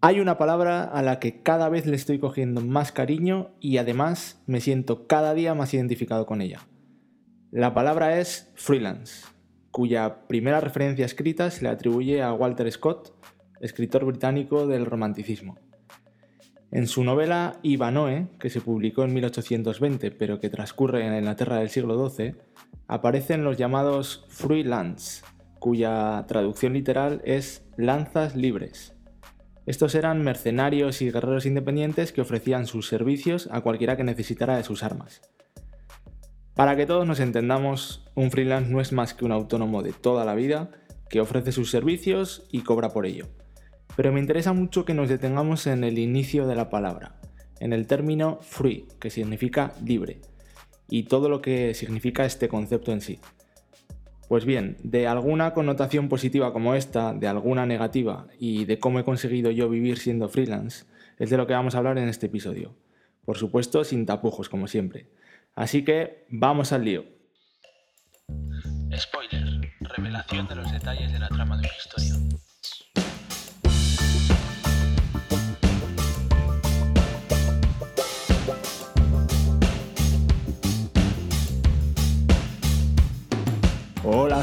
Hay una palabra a la que cada vez le estoy cogiendo más cariño y además me siento cada día más identificado con ella. La palabra es freelance, cuya primera referencia escrita se le atribuye a Walter Scott, escritor británico del romanticismo. En su novela Ivanoe, que se publicó en 1820 pero que transcurre en la Inglaterra del siglo XII, aparecen los llamados freelance, cuya traducción literal es lanzas libres estos eran mercenarios y guerreros independientes que ofrecían sus servicios a cualquiera que necesitara de sus armas. Para que todos nos entendamos, un freelance no es más que un autónomo de toda la vida que ofrece sus servicios y cobra por ello. Pero me interesa mucho que nos detengamos en el inicio de la palabra, en el término free, que significa libre, y todo lo que significa este concepto en sí. Pues bien, de alguna connotación positiva como esta, de alguna negativa y de cómo he conseguido yo vivir siendo freelance, es de lo que vamos a hablar en este episodio. Por supuesto, sin tapujos, como siempre. Así que, vamos al lío. Spoiler, revelación de los detalles de la trama de una historia.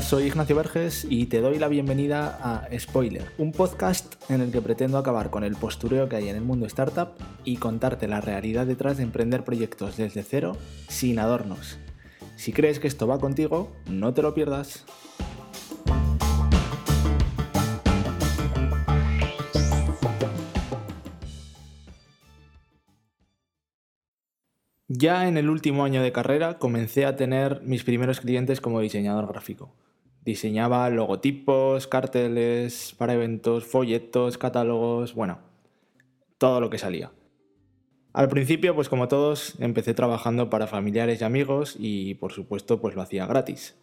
Soy Ignacio Verges y te doy la bienvenida a Spoiler, un podcast en el que pretendo acabar con el postureo que hay en el mundo startup y contarte la realidad detrás de emprender proyectos desde cero sin adornos. Si crees que esto va contigo, no te lo pierdas. Ya en el último año de carrera comencé a tener mis primeros clientes como diseñador gráfico. Diseñaba logotipos, carteles para eventos, folletos, catálogos, bueno, todo lo que salía. Al principio, pues como todos, empecé trabajando para familiares y amigos y por supuesto pues lo hacía gratis.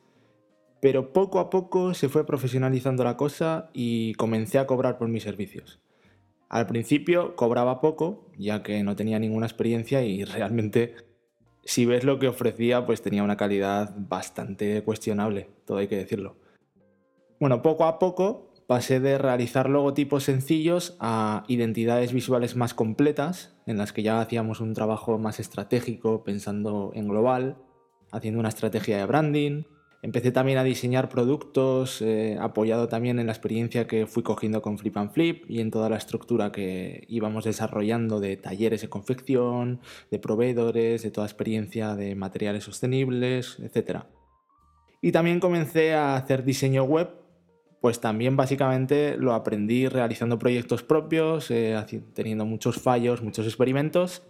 Pero poco a poco se fue profesionalizando la cosa y comencé a cobrar por mis servicios. Al principio cobraba poco, ya que no tenía ninguna experiencia y realmente si ves lo que ofrecía, pues tenía una calidad bastante cuestionable, todo hay que decirlo. Bueno, poco a poco pasé de realizar logotipos sencillos a identidades visuales más completas, en las que ya hacíamos un trabajo más estratégico, pensando en global, haciendo una estrategia de branding, Empecé también a diseñar productos, eh, apoyado también en la experiencia que fui cogiendo con Flip and Flip y en toda la estructura que íbamos desarrollando de talleres de confección, de proveedores, de toda experiencia de materiales sostenibles, etc. Y también comencé a hacer diseño web, pues también básicamente lo aprendí realizando proyectos propios, eh, teniendo muchos fallos, muchos experimentos.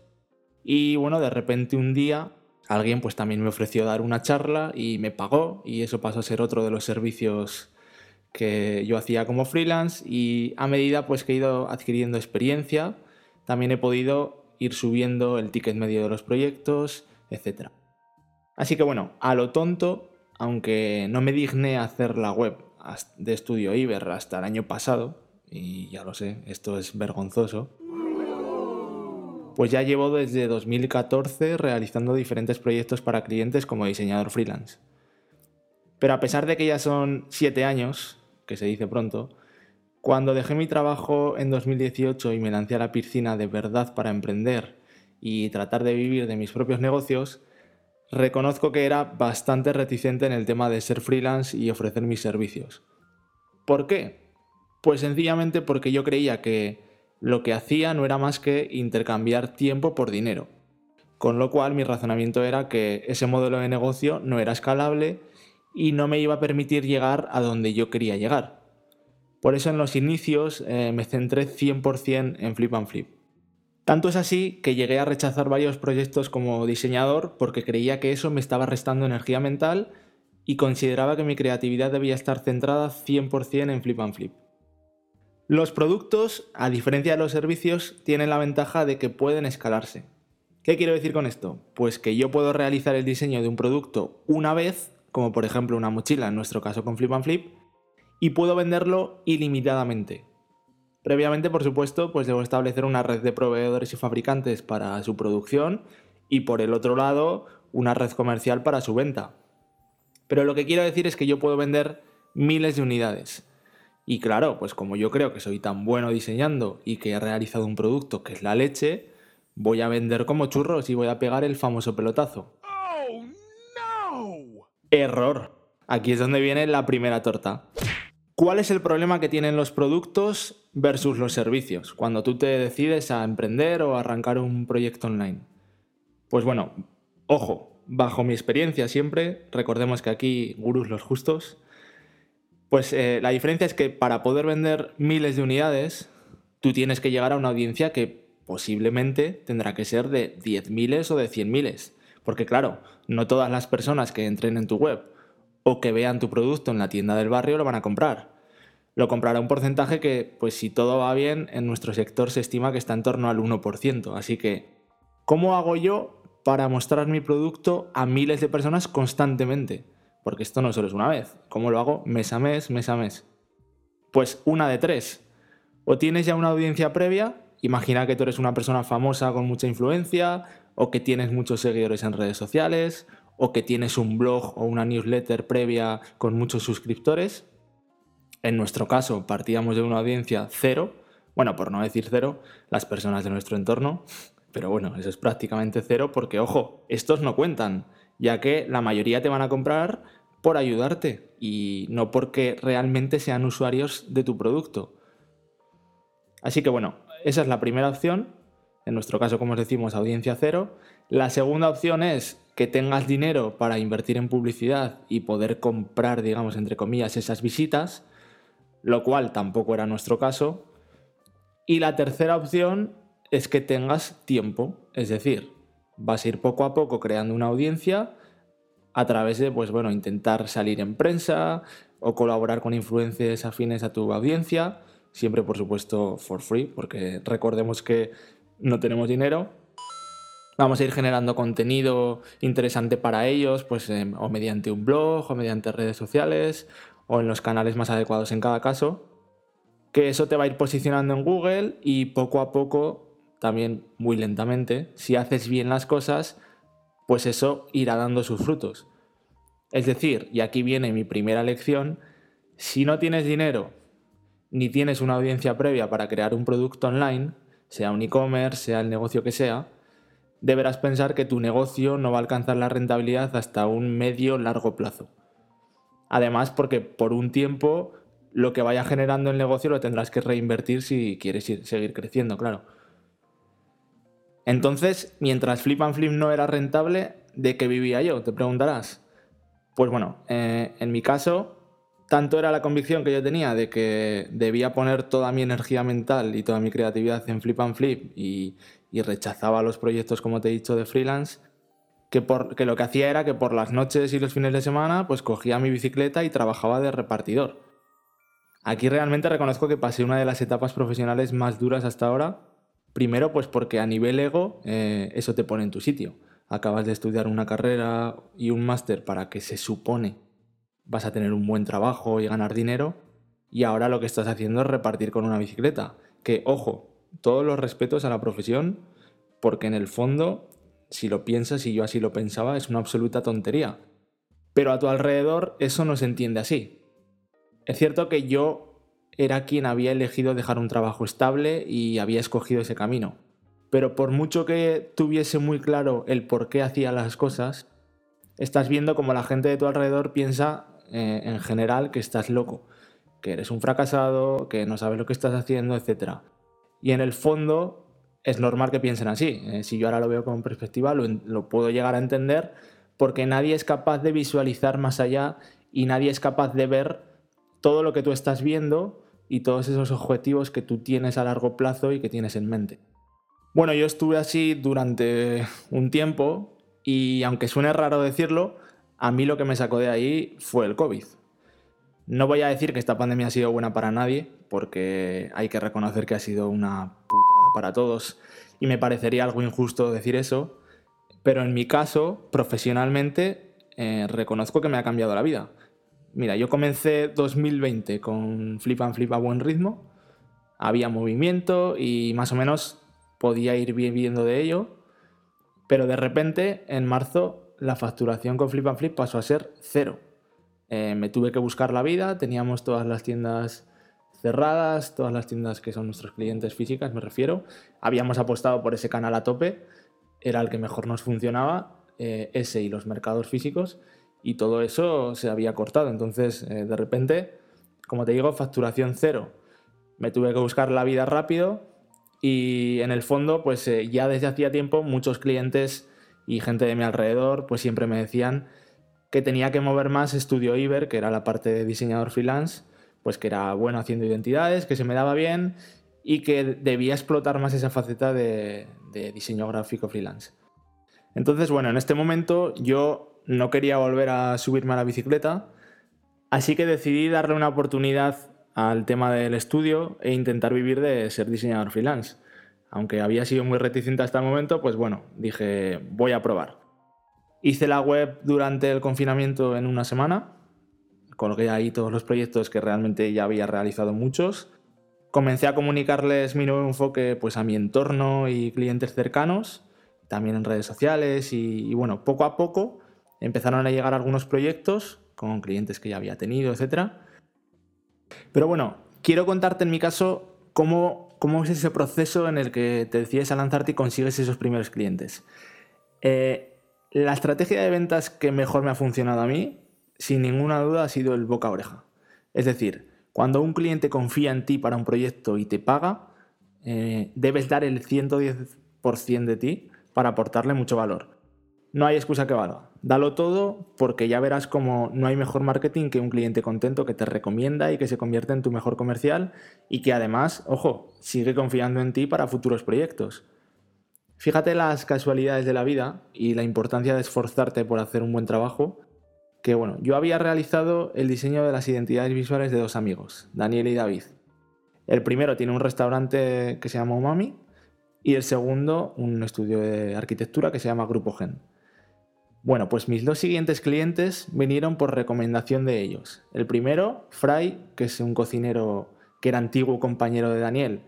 Y bueno, de repente un día alguien pues también me ofreció dar una charla y me pagó y eso pasó a ser otro de los servicios que yo hacía como freelance y a medida pues que he ido adquiriendo experiencia también he podido ir subiendo el ticket medio de los proyectos, etc. Así que bueno, a lo tonto, aunque no me digné hacer la web de Estudio Iber hasta el año pasado, y ya lo sé, esto es vergonzoso, pues ya llevo desde 2014 realizando diferentes proyectos para clientes como diseñador freelance. Pero a pesar de que ya son 7 años, que se dice pronto, cuando dejé mi trabajo en 2018 y me lancé a la piscina de verdad para emprender y tratar de vivir de mis propios negocios, reconozco que era bastante reticente en el tema de ser freelance y ofrecer mis servicios. ¿Por qué? Pues sencillamente porque yo creía que lo que hacía no era más que intercambiar tiempo por dinero. Con lo cual mi razonamiento era que ese modelo de negocio no era escalable y no me iba a permitir llegar a donde yo quería llegar. Por eso en los inicios eh, me centré 100% en Flip and Flip. Tanto es así que llegué a rechazar varios proyectos como diseñador porque creía que eso me estaba restando energía mental y consideraba que mi creatividad debía estar centrada 100% en Flip and Flip. Los productos, a diferencia de los servicios, tienen la ventaja de que pueden escalarse. ¿Qué quiero decir con esto? Pues que yo puedo realizar el diseño de un producto una vez, como por ejemplo una mochila, en nuestro caso con Flip and Flip, y puedo venderlo ilimitadamente. Previamente, por supuesto, pues debo establecer una red de proveedores y fabricantes para su producción y por el otro lado, una red comercial para su venta. Pero lo que quiero decir es que yo puedo vender miles de unidades Y claro, pues como yo creo que soy tan bueno diseñando y que he realizado un producto que es la leche, voy a vender como churros y voy a pegar el famoso pelotazo. Oh, no! Error. Aquí es donde viene la primera torta. ¿Cuál es el problema que tienen los productos versus los servicios cuando tú te decides a emprender o arrancar un proyecto online? Pues bueno, ojo, bajo mi experiencia siempre, recordemos que aquí gurús los justos, pues eh, la diferencia es que para poder vender miles de unidades, tú tienes que llegar a una audiencia que posiblemente tendrá que ser de 10.000 o de 100.000. Porque claro, no todas las personas que entren en tu web o que vean tu producto en la tienda del barrio lo van a comprar. Lo comprará un porcentaje que, pues si todo va bien, en nuestro sector se estima que está en torno al 1%. Así que, ¿cómo hago yo para mostrar mi producto a miles de personas constantemente? Porque esto no solo es una vez. ¿Cómo lo hago mes a mes, mes a mes? Pues una de tres. O tienes ya una audiencia previa, imagina que tú eres una persona famosa con mucha influencia, o que tienes muchos seguidores en redes sociales, o que tienes un blog o una newsletter previa con muchos suscriptores. En nuestro caso, partíamos de una audiencia cero, bueno, por no decir cero, las personas de nuestro entorno, pero bueno, eso es prácticamente cero porque, ojo, estos no cuentan, ya que la mayoría te van a comprar por ayudarte y no porque realmente sean usuarios de tu producto. Así que bueno, esa es la primera opción, en nuestro caso, como os decimos, audiencia cero. La segunda opción es que tengas dinero para invertir en publicidad y poder comprar, digamos, entre comillas, esas visitas, lo cual tampoco era nuestro caso. Y la tercera opción es que tengas tiempo, es decir, vas a ir poco a poco creando una audiencia a través de, pues bueno, intentar salir en prensa o colaborar con influencias afines a tu audiencia, siempre por supuesto for free, porque recordemos que no tenemos dinero, vamos a ir generando contenido interesante para ellos, pues em, o mediante un blog, o mediante redes sociales, o en los canales más adecuados en cada caso. Que eso te va a ir posicionando en Google y poco a poco, también muy lentamente, si haces bien las cosas, pues eso irá dando sus frutos. Es decir, y aquí viene mi primera lección, si no tienes dinero ni tienes una audiencia previa para crear un producto online, sea un e-commerce, sea el negocio que sea, deberás pensar que tu negocio no va a alcanzar la rentabilidad hasta un medio largo plazo. Además, porque por un tiempo lo que vaya generando el negocio lo tendrás que reinvertir si quieres seguir creciendo, claro. Entonces, mientras Flip and Flip no era rentable, ¿de qué vivía yo? Te preguntarás. Pues bueno, eh, en mi caso, tanto era la convicción que yo tenía de que debía poner toda mi energía mental y toda mi creatividad en Flip and Flip y, rechazaba los proyectos, como te he dicho, de freelance, que, que lo que hacía era que por las noches y los fines de semana, pues cogía mi bicicleta y trabajaba de repartidor. Aquí realmente reconozco que pasé una de las etapas profesionales más duras hasta ahora. Primero, pues porque a nivel ego eh, eso te pone en tu sitio. Acabas de estudiar una carrera y un máster para que se supone vas a tener un buen trabajo y ganar dinero. Y ahora lo que estás haciendo es repartir con una bicicleta. Que, ojo, todos los respetos a la profesión, porque en el fondo, si lo piensas y yo así lo pensaba, es una absoluta tontería. Pero a tu alrededor eso no se entiende así. Es cierto que yo era quien había elegido dejar un trabajo estable y había escogido ese camino. Pero por mucho que tuviese muy claro el por qué hacía las cosas, estás viendo como la gente de tu alrededor piensa eh, en general que estás loco, que eres un fracasado, que no sabes lo que estás haciendo, etc. Y en el fondo es normal que piensen así. Eh, si yo ahora lo veo con perspectiva, lo, puedo llegar a entender porque nadie es capaz de visualizar más allá y nadie es capaz de ver todo lo que tú estás viendo y todos esos objetivos que tú tienes a largo plazo y que tienes en mente. Bueno, yo estuve así durante un tiempo y aunque suene raro decirlo, a mí lo que me sacó de ahí fue el COVID. No voy a decir que esta pandemia ha sido buena para nadie, porque hay que reconocer que ha sido una putada para todos y me parecería algo injusto decir eso, pero en mi caso, profesionalmente, eh, reconozco que me ha cambiado la vida. Mira, yo comencé 2020 con Flip and Flip a buen ritmo, había movimiento y más o menos podía ir viviendo de ello, pero de repente en marzo la facturación con Flip and Flip pasó a ser cero. Eh, me tuve que buscar la vida, teníamos todas las tiendas cerradas, todas las tiendas que son nuestros clientes físicas, me refiero. Habíamos apostado por ese canal a tope, era el que mejor nos funcionaba, eh, ese y los mercados físicos, y todo eso se había cortado. Entonces, eh, de repente, como te digo, facturación cero. Me tuve que buscar la vida rápido y en el fondo, pues eh, ya desde hacía tiempo muchos clientes y gente de mi alrededor, pues siempre me decían que tenía que mover más Estudio Iber, que era la parte de diseñador freelance, pues que era bueno haciendo identidades, que se me daba bien y que debía explotar más esa faceta de, de diseño gráfico freelance. Entonces, bueno, en este momento yo no quería volver a subirme a la bicicleta, así que decidí darle una oportunidad al tema del estudio e intentar vivir de ser diseñador freelance. Aunque había sido muy reticente hasta el momento, pues bueno, dije, voy a probar. Hice la web durante el confinamiento en una semana, colgué ahí todos los proyectos que realmente ya había realizado muchos. Comencé a comunicarles mi nuevo enfoque pues, a mi entorno y clientes cercanos, también en redes sociales y, y bueno, poco a poco empezaron a llegar algunos proyectos con clientes que ya había tenido, etc. Pero bueno, quiero contarte en mi caso cómo, cómo es ese proceso en el que te decides a lanzarte y consigues esos primeros clientes. Eh, la estrategia de ventas que mejor me ha funcionado a mí, sin ninguna duda, ha sido el boca a oreja. Es decir, cuando un cliente confía en ti para un proyecto y te paga, eh, debes dar el 110% de ti para aportarle mucho valor. No hay excusa que valga. Dalo todo porque ya verás como no hay mejor marketing que un cliente contento que te recomienda y que se convierte en tu mejor comercial y que además, ojo, sigue confiando en ti para futuros proyectos. Fíjate las casualidades de la vida y la importancia de esforzarte por hacer un buen trabajo, que bueno, yo había realizado el diseño de las identidades visuales de dos amigos, Daniel y David. El primero tiene un restaurante que se llama Umami y el segundo un estudio de arquitectura que se llama Grupo Gen. Bueno, pues mis dos siguientes clientes vinieron por recomendación de ellos. El primero, Fry, que es un cocinero que era antiguo compañero de Daniel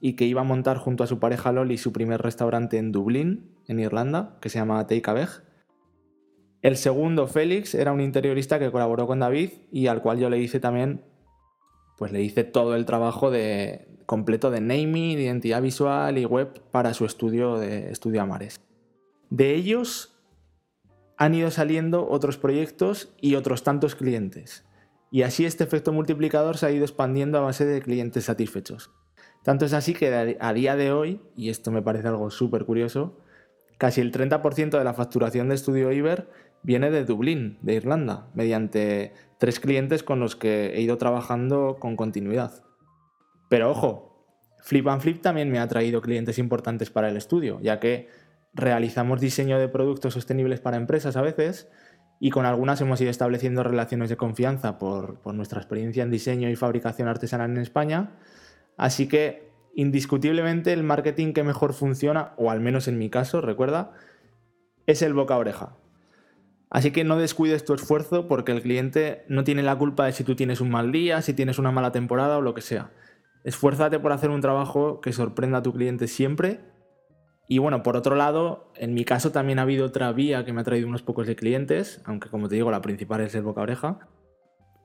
y que iba a montar junto a su pareja Loli su primer restaurante en Dublín, en Irlanda, que se llama Take El segundo, Félix, era un interiorista que colaboró con David y al cual yo le hice también, pues le hice todo el trabajo de, completo de naming, identidad visual y web para su estudio de Estudio Amares. De ellos han ido saliendo otros proyectos y otros tantos clientes. Y así este efecto multiplicador se ha ido expandiendo a base de clientes satisfechos. Tanto es así que a día de hoy, y esto me parece algo súper curioso, casi el 30% de la facturación de Estudio Iber viene de Dublín, de Irlanda, mediante tres clientes con los que he ido trabajando con continuidad. Pero ojo, Flip and Flip también me ha traído clientes importantes para el estudio, ya que realizamos diseño de productos sostenibles para empresas a veces y con algunas hemos ido estableciendo relaciones de confianza por, nuestra experiencia en diseño y fabricación artesanal en España. Así que indiscutiblemente el marketing que mejor funciona, o al menos en mi caso, recuerda, es el boca a oreja. Así que no descuides tu esfuerzo porque el cliente no tiene la culpa de si tú tienes un mal día, si tienes una mala temporada o lo que sea. Esfuérzate por hacer un trabajo que sorprenda a tu cliente siempre y bueno, por otro lado, en mi caso también ha habido otra vía que me ha traído unos pocos de clientes, aunque como te digo, la principal es el boca oreja.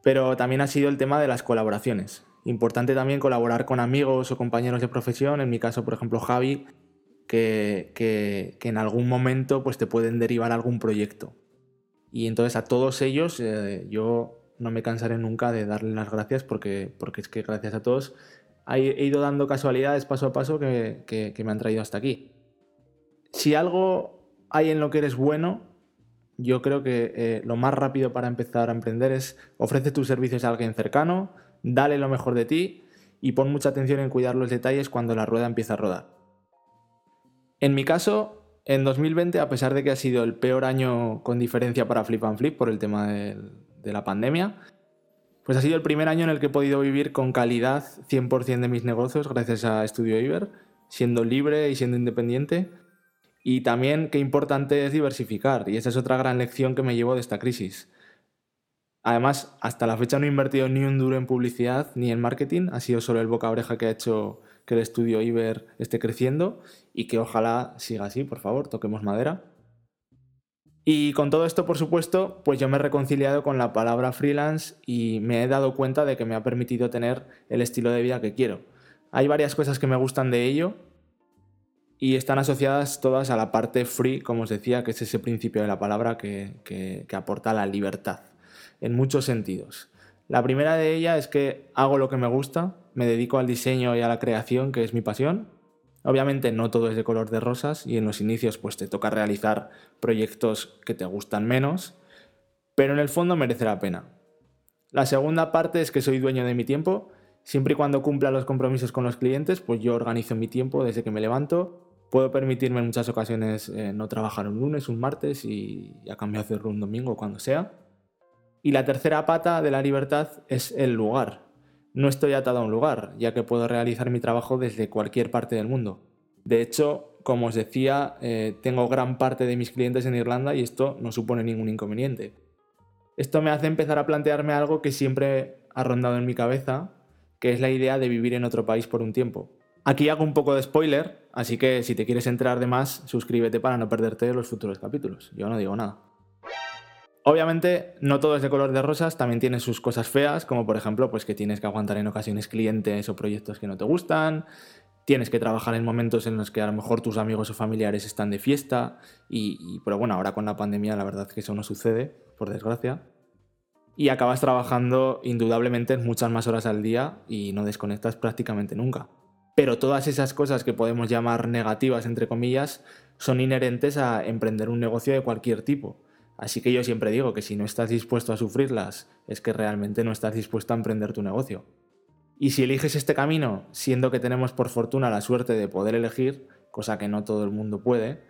Pero también ha sido el tema de las colaboraciones. Importante también colaborar con amigos o compañeros de profesión, en mi caso, por ejemplo, Javi, que, que, en algún momento pues, te pueden derivar algún proyecto. Y entonces a todos ellos eh, yo no me cansaré nunca de darles las gracias porque, porque es que gracias a todos he ido dando casualidades paso a paso que, que me han traído hasta aquí si algo hay en lo que eres bueno, yo creo que eh, lo más rápido para empezar a emprender es ofrece tus servicios a alguien cercano, dale lo mejor de ti y pon mucha atención en cuidar los detalles cuando la rueda empieza a rodar. En mi caso, en 2020, a pesar de que ha sido el peor año con diferencia para Flip and Flip por el tema de, la pandemia, pues ha sido el primer año en el que he podido vivir con calidad 100% de mis negocios gracias a Studio Iber, siendo libre y siendo independiente y también qué importante es diversificar, y esa es otra gran lección que me llevo de esta crisis. Además, hasta la fecha no he invertido ni un duro en publicidad ni en marketing, ha sido solo el boca a que ha hecho que el estudio Iber esté creciendo y que ojalá siga así, por favor, toquemos madera. Y con todo esto, por supuesto, pues yo me he reconciliado con la palabra freelance y me he dado cuenta de que me ha permitido tener el estilo de vida que quiero. Hay varias cosas que me gustan de ello y están asociadas todas a la parte free, como os decía, que es ese principio de la palabra que, aporta la libertad, en muchos sentidos. La primera de ellas es que hago lo que me gusta, me dedico al diseño y a la creación, que es mi pasión, Obviamente no todo es de color de rosas y en los inicios pues te toca realizar proyectos que te gustan menos, pero en el fondo merece la pena. La segunda parte es que soy dueño de mi tiempo, siempre y cuando cumpla los compromisos con los clientes, pues yo organizo mi tiempo desde que me levanto. Puedo permitirme en muchas ocasiones eh, no trabajar un lunes, un martes y, y a cambio hacerlo un domingo cuando sea. Y la tercera pata de la libertad es el lugar no estoy atado a un lugar, ya que puedo realizar mi trabajo desde cualquier parte del mundo. De hecho, como os decía, eh, tengo gran parte de mis clientes en Irlanda y esto no supone ningún inconveniente. Esto me hace empezar a plantearme algo que siempre ha rondado en mi cabeza, que es la idea de vivir en otro país por un tiempo. Aquí hago un poco de spoiler, así que si te quieres enterar de más, suscríbete para no perderte los futuros capítulos. Yo no digo nada. Obviamente no todo es de color de rosas, también tiene sus cosas feas, como por ejemplo pues que tienes que aguantar en ocasiones clientes o proyectos que no te gustan, tienes que trabajar en momentos en los que a lo mejor tus amigos o familiares están de fiesta, y, pero bueno, ahora con la pandemia la verdad es que eso no sucede, por desgracia. Y acabas trabajando indudablemente muchas más horas al día y no desconectas prácticamente nunca. Pero todas esas cosas que podemos llamar negativas, entre comillas, son inherentes a emprender un negocio de cualquier tipo Así que yo siempre digo que si no estás dispuesto a sufrirlas, es que realmente no estás dispuesto a emprender tu negocio. Y si eliges este camino, siendo que tenemos por fortuna la suerte de poder elegir, cosa que no todo el mundo puede,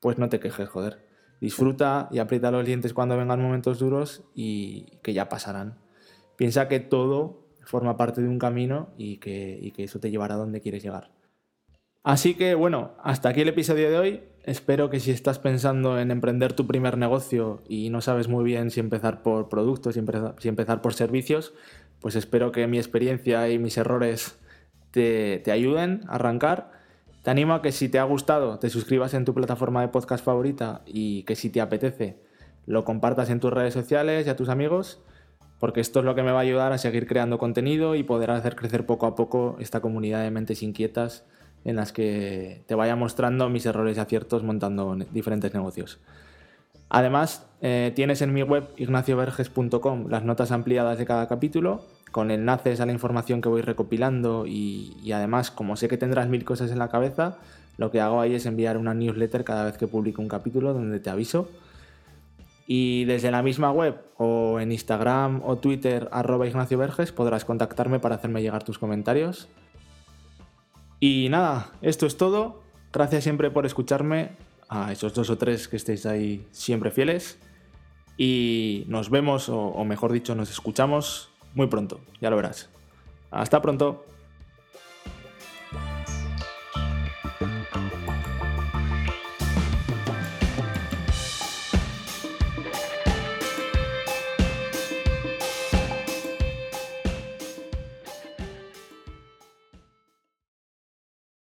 pues no te quejes, joder. Disfruta y aprieta los dientes cuando vengan momentos duros y que ya pasarán. Piensa que todo forma parte de un camino y que, eso te llevará a donde quieres llegar. Así que bueno, hasta aquí el episodio de hoy. Espero que si estás pensando en emprender tu primer negocio y no sabes muy bien si empezar por productos, si si empezar por servicios, pues espero que mi experiencia y mis errores te, te ayuden a arrancar. Te animo a que si te ha gustado te suscribas en tu plataforma de podcast favorita y que si te apetece lo compartas en tus redes sociales y a tus amigos, porque esto es lo que me va a ayudar a seguir creando contenido y poder hacer crecer poco a poco esta comunidad de mentes inquietas en las que te vaya mostrando mis errores y aciertos montando diferentes negocios. Además, eh, tienes en mi web ignacioverges.com las notas ampliadas de cada capítulo, con enlaces a la información que voy recopilando y, y, además, como sé que tendrás mil cosas en la cabeza, lo que hago ahí es enviar una newsletter cada vez que publico un capítulo donde te aviso. Y desde la misma web o en Instagram o Twitter arroba Ignacio Verges podrás contactarme para hacerme llegar tus comentarios y nada, esto es todo. Gracias siempre por escucharme, a esos dos o tres que estéis ahí siempre fieles. Y nos vemos, o, mejor dicho, nos escuchamos muy pronto, ya lo verás. Hasta pronto.